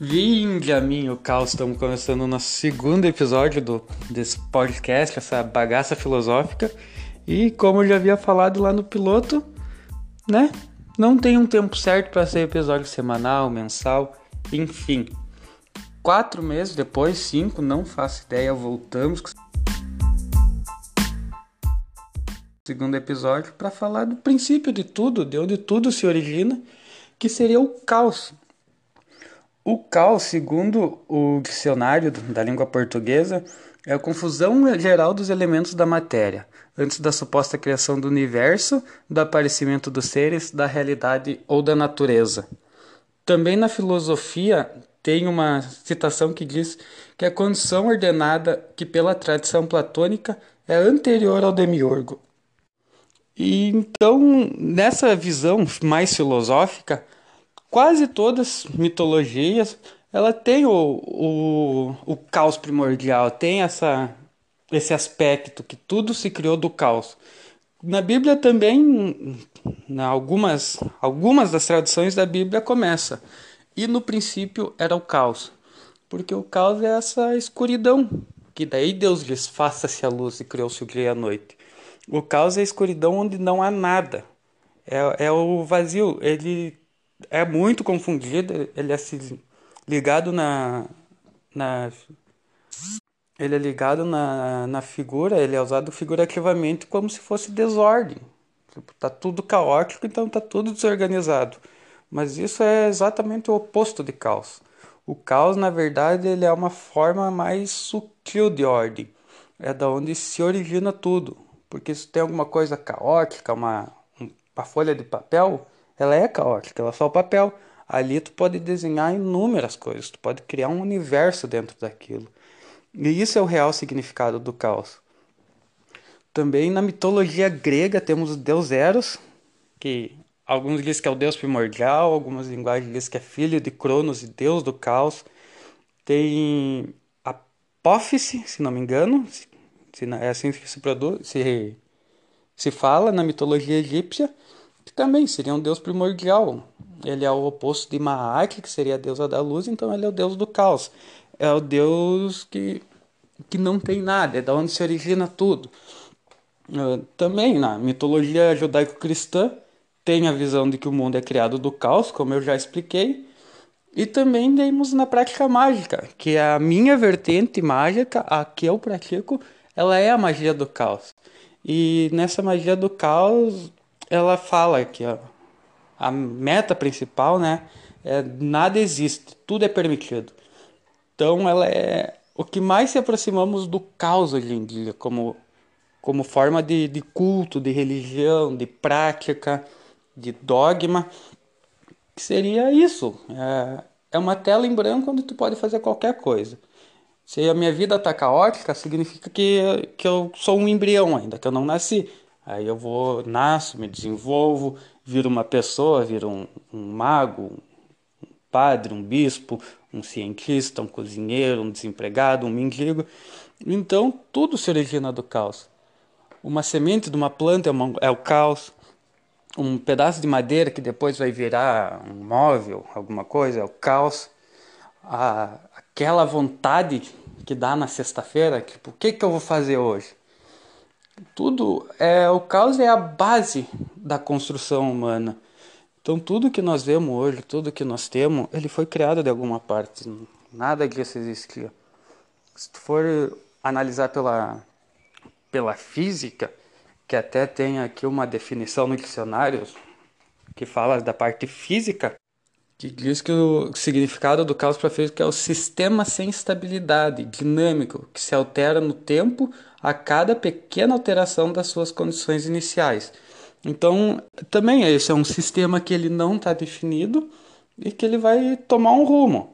Vinde a mim o caos, estamos começando o nosso segundo episódio do, desse podcast, essa bagaça filosófica. E como eu já havia falado lá no piloto, né? Não tem um tempo certo para ser episódio semanal, mensal, enfim. Quatro meses depois, cinco, não faço ideia, voltamos com o segundo episódio para falar do princípio de tudo, de onde tudo se origina, que seria o caos. O caos, segundo o dicionário da língua portuguesa, é a confusão geral dos elementos da matéria, antes da suposta criação do universo, do aparecimento dos seres, da realidade ou da natureza. Também na filosofia tem uma citação que diz que a condição ordenada que pela tradição platônica é anterior ao demiurgo. E então, nessa visão mais filosófica, quase todas mitologias ela tem o, o, o caos primordial, tem essa, esse aspecto que tudo se criou do caos. Na Bíblia também, na algumas, algumas das traduções da Bíblia começa. E no princípio era o caos. Porque o caos é essa escuridão. Que daí Deus diz: faça-se a luz e criou-se o dia e a noite. O caos é a escuridão onde não há nada. É, é o vazio. Ele é muito confundido, ele é ligado na, na ele é ligado na, na figura, ele é usado figurativamente como se fosse desordem. Tipo, tá tudo caótico, então tá tudo desorganizado. Mas isso é exatamente o oposto de caos. O caos, na verdade, ele é uma forma mais sutil de ordem. É da onde se origina tudo. Porque se tem alguma coisa caótica, uma, uma folha de papel, ela é caótica, ela é só papel. Ali tu pode desenhar inúmeras coisas, tu pode criar um universo dentro daquilo. E isso é o real significado do caos. Também na mitologia grega temos o deus Eros, que alguns dizem que é o deus primordial, algumas linguagens dizem que é filho de Cronos e deus do caos. Tem Apófise, se não me engano, se é assim que se produz, se, se fala na mitologia egípcia, que também seria um deus primordial. Ele é o oposto de Maat, que seria a deusa da luz, então ele é o deus do caos. É o deus que, que não tem nada, é da onde se origina tudo. Uh, também na mitologia judaico-cristã tem a visão de que o mundo é criado do caos, como eu já expliquei. E também temos na prática mágica, que é a minha vertente mágica, a que eu pratico, ela é a magia do caos. E nessa magia do caos, ela fala que ó, a meta principal, né, é nada existe, tudo é permitido. Então ela é o que mais se aproximamos do caos hoje em dia, como como forma de, de culto, de religião, de prática, de dogma, que seria isso. É, é uma tela em branco onde tu pode fazer qualquer coisa. Se a minha vida está caótica, significa que, que eu sou um embrião ainda, que eu não nasci. Aí eu vou, nasço, me desenvolvo, viro uma pessoa, viro um, um mago, um padre, um bispo, um cientista, um cozinheiro, um desempregado, um mendigo. Então tudo se origina do caos. Uma semente de uma planta é, uma, é o caos. Um pedaço de madeira que depois vai virar um móvel, alguma coisa, é o caos. A, aquela vontade que dá na sexta-feira, tipo, o que, que eu vou fazer hoje? Tudo é o caos é a base da construção humana. Então tudo que nós vemos hoje, tudo que nós temos, ele foi criado de alguma parte. Nada disso existia. Se tu for analisar pela pela física, que até tem aqui uma definição no dicionário que fala da parte física, que diz que o significado do caos física é o sistema sem estabilidade, dinâmico, que se altera no tempo a cada pequena alteração das suas condições iniciais. Então, também esse é um sistema que ele não está definido e que ele vai tomar um rumo.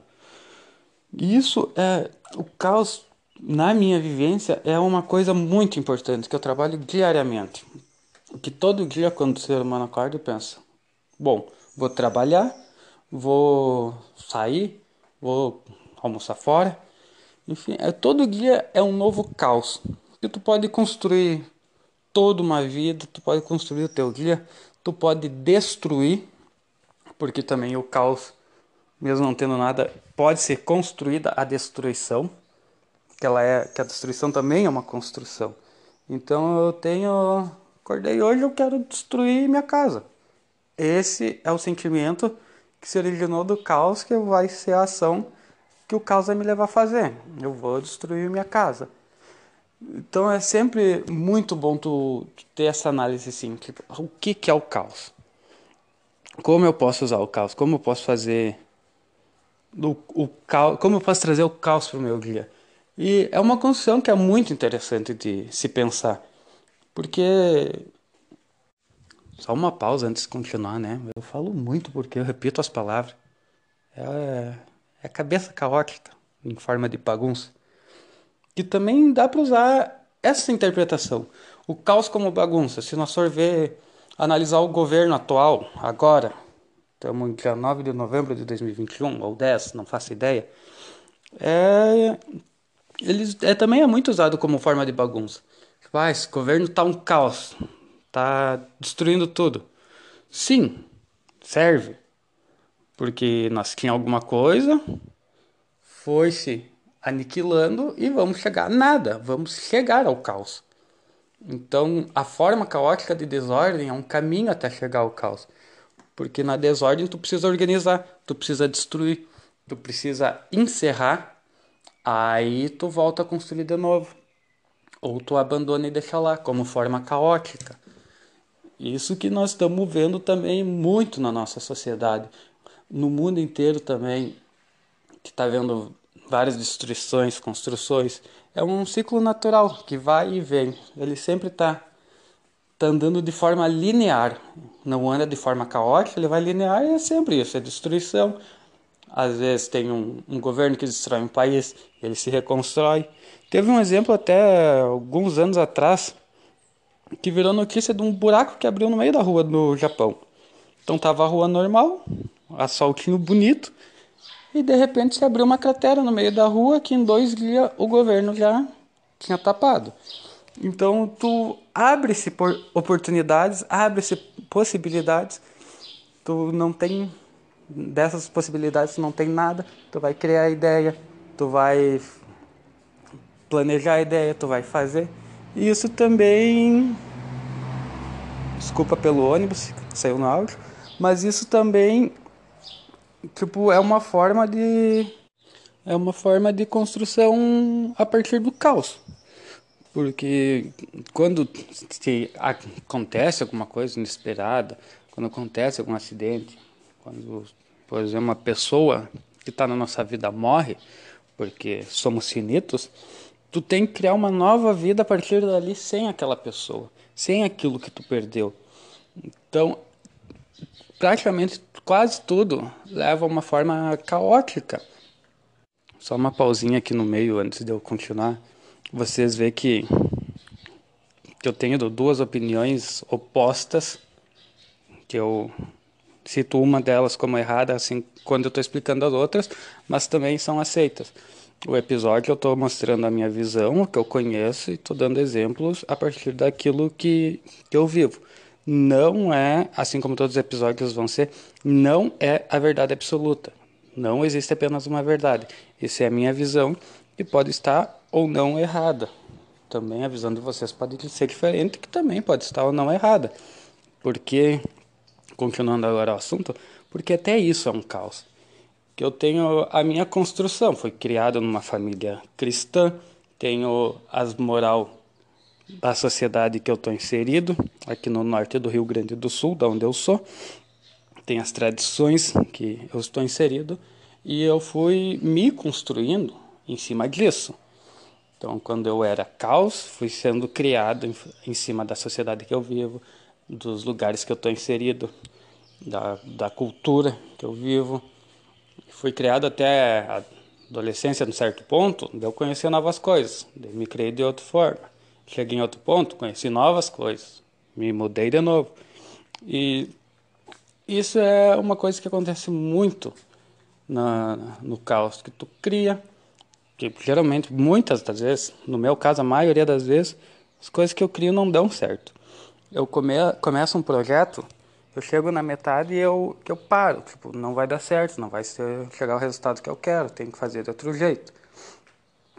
Isso é o caos na minha vivência é uma coisa muito importante que eu trabalho diariamente. Que todo dia quando o ser humano acorda, eu penso: bom, vou trabalhar, vou sair, vou almoçar fora. Enfim, é, todo dia é um novo caos que tu pode construir toda uma vida, tu pode construir o teu dia, tu pode destruir, porque também o caos mesmo não tendo nada, pode ser construída a destruição, que ela é, que a destruição também é uma construção. Então eu tenho, acordei hoje, eu quero destruir minha casa. Esse é o sentimento que se originou do caos, que vai ser a ação que o caos vai me levar a fazer. Eu vou destruir minha casa. Então é sempre muito bom tu ter essa análise assim, tipo, o que, que é o caos? Como eu posso usar o caos? Como eu posso fazer o, o caos? Como eu posso trazer o caos para o meu dia? E é uma construção que é muito interessante de se pensar, porque só uma pausa antes de continuar, né? Eu falo muito porque eu repito as palavras. É, é cabeça caótica em forma de bagunça que também dá para usar essa interpretação. O caos como bagunça. Se nós for ver, analisar o governo atual, agora, estamos dia 9 de novembro de 2021, ou 10, não faço ideia, é, eles, é, também é muito usado como forma de bagunça. Tipo, ah, esse governo tá um caos, tá destruindo tudo. Sim, serve. Porque nós tínhamos alguma coisa, foi-se aniquilando e vamos chegar a nada, vamos chegar ao caos. Então, a forma caótica de desordem é um caminho até chegar ao caos. Porque na desordem tu precisa organizar, tu precisa destruir, tu precisa encerrar, aí tu volta a construir de novo. Ou tu abandona e deixa lá, como forma caótica. Isso que nós estamos vendo também muito na nossa sociedade. No mundo inteiro também, que está vendo várias destruições, construções. É um ciclo natural que vai e vem. Ele sempre está tá andando de forma linear, não anda de forma caótica, ele vai linear e é sempre isso, é destruição. Às vezes tem um, um governo que destrói um país, ele se reconstrói. Teve um exemplo até alguns anos atrás que virou notícia de um buraco que abriu no meio da rua do Japão. Então tava a rua normal, asfaltinho bonito, e de repente se abriu uma cratera no meio da rua que em dois dias o governo já tinha tapado. Então tu abre-se por oportunidades, abre-se possibilidades, tu não tem dessas possibilidades tu não tem nada, tu vai criar a ideia, tu vai planejar a ideia, tu vai fazer. Isso também desculpa pelo ônibus, saiu no áudio, mas isso também tipo, é uma forma de é uma forma de construção a partir do caos. Porque quando acontece alguma coisa inesperada, quando acontece algum acidente, quando, por exemplo, uma pessoa que está na nossa vida morre, porque somos finitos, tu tem que criar uma nova vida a partir dali sem aquela pessoa, sem aquilo que tu perdeu. Então, praticamente quase tudo leva a uma forma caótica. Só uma pausinha aqui no meio antes de eu continuar. Vocês veem que, que eu tenho duas opiniões opostas, que eu cito uma delas como errada, assim, quando eu estou explicando as outras, mas também são aceitas. O episódio eu estou mostrando a minha visão, o que eu conheço, e estou dando exemplos a partir daquilo que, que eu vivo não é, assim como todos os episódios vão ser, não é a verdade absoluta. Não existe apenas uma verdade. Isso é a minha visão e pode estar ou não errada. Também a visão de vocês pode ser diferente, que também pode estar ou não errada. Porque, continuando agora o assunto, porque até isso é um caos. Que eu tenho a minha construção, foi criado numa família cristã, tenho as moral da sociedade que eu estou inserido, aqui no norte do Rio Grande do Sul, da onde eu sou. Tem as tradições que eu estou inserido e eu fui me construindo em cima disso. Então, quando eu era caos, fui sendo criado em, em cima da sociedade que eu vivo, dos lugares que eu estou inserido, da, da cultura que eu vivo. Fui criado até a adolescência, num certo ponto, eu conheci novas coisas, daí me criei de outra forma. Cheguei em outro ponto, conheci novas coisas, me mudei de novo. E isso é uma coisa que acontece muito na, no caos que tu cria, que geralmente, muitas das vezes, no meu caso, a maioria das vezes, as coisas que eu crio não dão certo. Eu come, começo um projeto eu chego na metade e eu, eu paro. Tipo, não vai dar certo, não vai ser, chegar ao resultado que eu quero, tenho que fazer de outro jeito.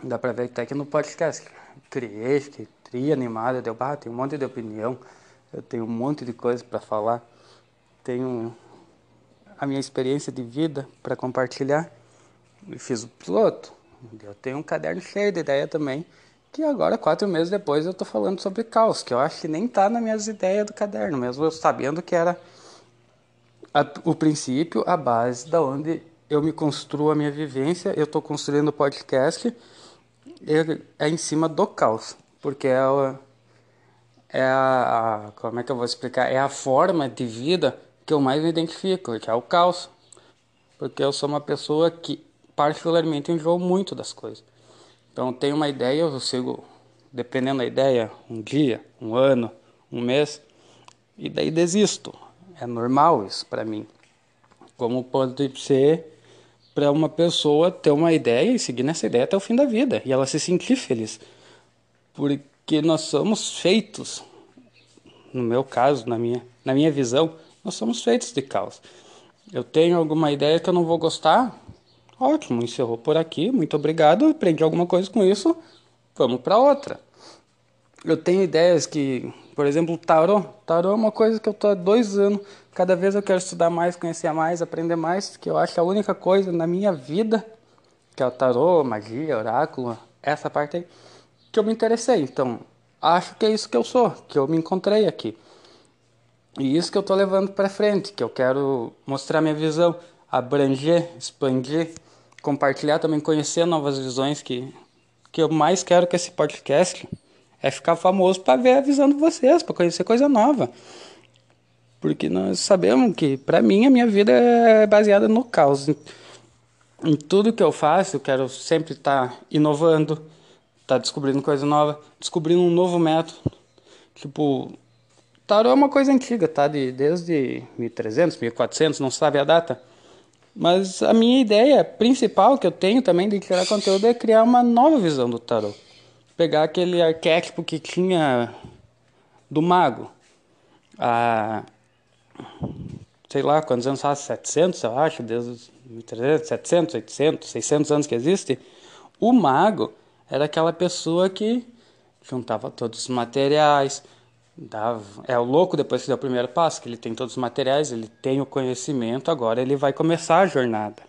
Dá pra ver até que no podcast criei, que tri animado, deu, ah, tem um monte de opinião, eu tenho um monte de coisa para falar, tenho a minha experiência de vida para compartilhar. E fiz o piloto. Eu tenho um caderno cheio de ideia também, que agora, quatro meses depois, eu estou falando sobre caos, que eu acho que nem está nas minhas ideias do caderno, mesmo. Eu sabendo que era a, o princípio, a base da onde eu me construo a minha vivência, eu estou construindo o podcast, é, é em cima do caos, porque é, a, é a, a, como é que eu vou explicar, é a forma de vida que eu mais me identifico, que é o caos, porque eu sou uma pessoa que particularmente enjoo muito das coisas. Então, tenho uma ideia, eu sigo, dependendo da ideia, um dia, um ano, um mês, e daí desisto. É normal isso para mim. Como pode ser para uma pessoa ter uma ideia e seguir nessa ideia até o fim da vida e ela se sentir feliz. Porque nós somos feitos, no meu caso, na minha, na minha visão, nós somos feitos de caos. Eu tenho alguma ideia que eu não vou gostar, Ótimo, encerrou por aqui. Muito obrigado. Aprendi alguma coisa com isso. Vamos para outra. Eu tenho ideias que, por exemplo, tarô. Tarô é uma coisa que eu estou há dois anos. Cada vez eu quero estudar mais, conhecer mais, aprender mais. Que eu acho a única coisa na minha vida, que é o tarô, magia, oráculo, essa parte aí, que eu me interessei. Então, acho que é isso que eu sou, que eu me encontrei aqui. E isso que eu estou levando para frente, que eu quero mostrar minha visão, abranger, expandir compartilhar também, conhecer novas visões que, que eu mais quero que esse podcast é ficar famoso para ver a visão de vocês, para conhecer coisa nova. Porque nós sabemos que, para mim, a minha vida é baseada no caos. Em, em tudo que eu faço, eu quero sempre estar tá inovando, estar tá descobrindo coisa nova, descobrindo um novo método. Tipo, tarô é uma coisa antiga, tá? De, desde 1300, 1400, não sabe a data. Mas a minha ideia principal que eu tenho também de criar conteúdo é criar uma nova visão do tarot. Pegar aquele arquétipo que tinha do mago. A, sei lá quantos anos faz, 700 eu acho, desde 300, 700, 800, 600 anos que existe. O mago era aquela pessoa que juntava todos os materiais, Dava, é o louco depois que dá o primeiro passo, que ele tem todos os materiais, ele tem o conhecimento, agora ele vai começar a jornada.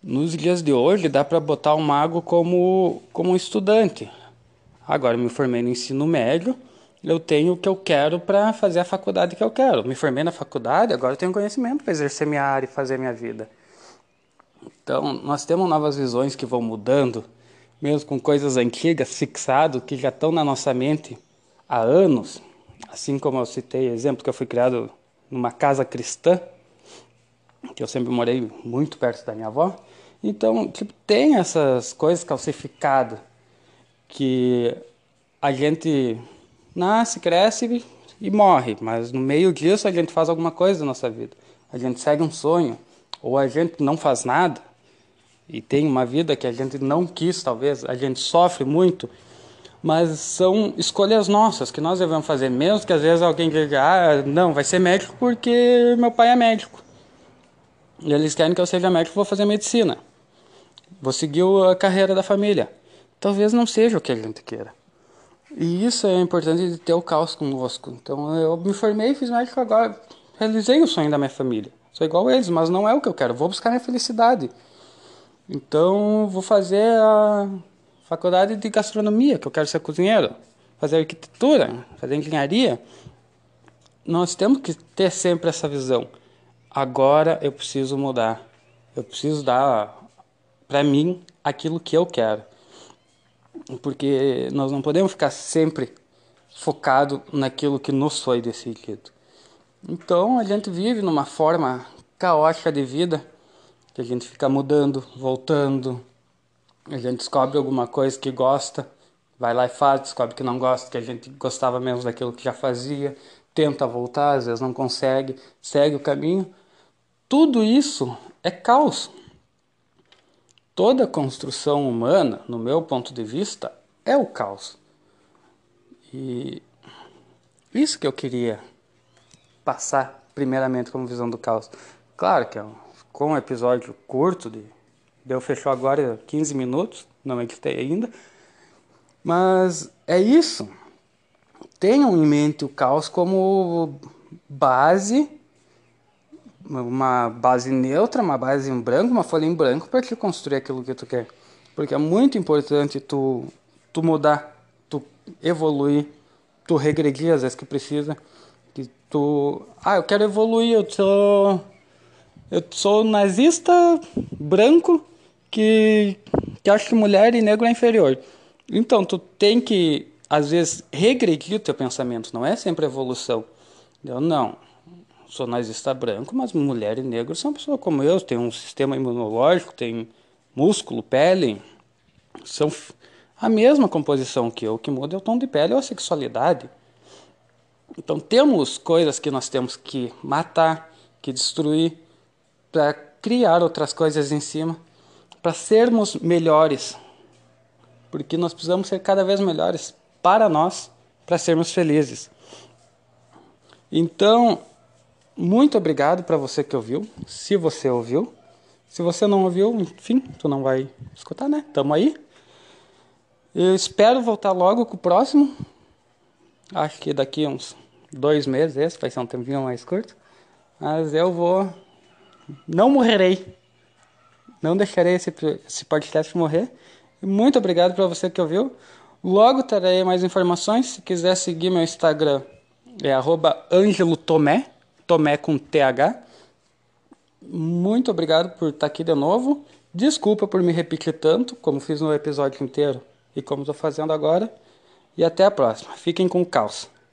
Nos dias de hoje dá para botar o mago como, como um estudante. Agora me formei no ensino médio, eu tenho o que eu quero para fazer a faculdade que eu quero. Me formei na faculdade, agora eu tenho conhecimento para exercer minha área e fazer minha vida. Então, nós temos novas visões que vão mudando, mesmo com coisas antigas, fixado, que já estão na nossa mente há anos, assim como eu citei exemplo que eu fui criado numa casa cristã, que eu sempre morei muito perto da minha avó. Então, tipo, tem essas coisas calcificadas que a gente nasce, cresce e morre, mas no meio disso a gente faz alguma coisa na nossa vida. A gente segue um sonho, ou a gente não faz nada e tem uma vida que a gente não quis, talvez, a gente sofre muito mas são escolhas nossas que nós devemos fazer, mesmo que às vezes alguém diga, ah, não, vai ser médico porque meu pai é médico. E eles querem que eu seja médico, vou fazer medicina. Vou seguir a carreira da família. Talvez não seja o que a gente queira. E isso é importante de ter o caos conosco. Então eu me formei, fiz médico agora, realizei o sonho da minha família. Sou igual a eles, mas não é o que eu quero. Vou buscar minha felicidade. Então vou fazer a faculdade de gastronomia, que eu quero ser cozinheiro, fazer arquitetura, fazer engenharia. Nós temos que ter sempre essa visão. Agora eu preciso mudar. Eu preciso dar para mim aquilo que eu quero. Porque nós não podemos ficar sempre focado naquilo que nos foi decidido. Então a gente vive numa forma caótica de vida, que a gente fica mudando, voltando, a gente descobre alguma coisa que gosta, vai lá e faz, descobre que não gosta, que a gente gostava menos daquilo que já fazia, tenta voltar, às vezes não consegue, segue o caminho. Tudo isso é caos. Toda construção humana, no meu ponto de vista, é o caos. E isso que eu queria passar primeiramente como visão do caos. Claro que é um, com um episódio curto, de, deu fechou agora 15 minutos, não editei ainda, mas é isso. Tenham em mente o caos como base, uma base neutra, uma base em branco, uma folha em branco para te construir aquilo que tu quer. Porque é muito importante tu, tu mudar, tu evoluir, tu regredir às vezes que precisa. Que tu, ah, eu quero evoluir, eu sou eu sou nazista branco que que acha que mulher e negro é inferior. Então, tu tem que às vezes regredir o teu pensamento, não é sempre evolução. Eu não. Sou nazista branco, mas mulher e negro são pessoas como eu, tem um sistema imunológico, tem músculo, pele, são a mesma composição que eu, o que muda é o tom de pele ou a sexualidade. Então temos coisas que nós temos que matar, que destruir, para criar outras coisas em cima, para sermos melhores. Porque nós precisamos ser cada vez melhores para nós, para sermos felizes. Então, muito obrigado para você que ouviu, se você ouviu. Se você não ouviu, enfim, tu não vai escutar, né? Tamo aí. Eu espero voltar logo com o próximo. Acho que daqui uns dois meses, esse vai ser um tempinho mais curto. Mas eu vou. Não morrerei. Não deixarei esse, esse podcast morrer. Muito obrigado para você que ouviu. Logo terei mais informações. Se quiser seguir meu Instagram, é Angelo Tomé, Tomé com TH. Muito obrigado por estar aqui de novo. Desculpa por me repetir tanto, como fiz no episódio inteiro e como estou fazendo agora. E até a próxima. Fiquem com caos.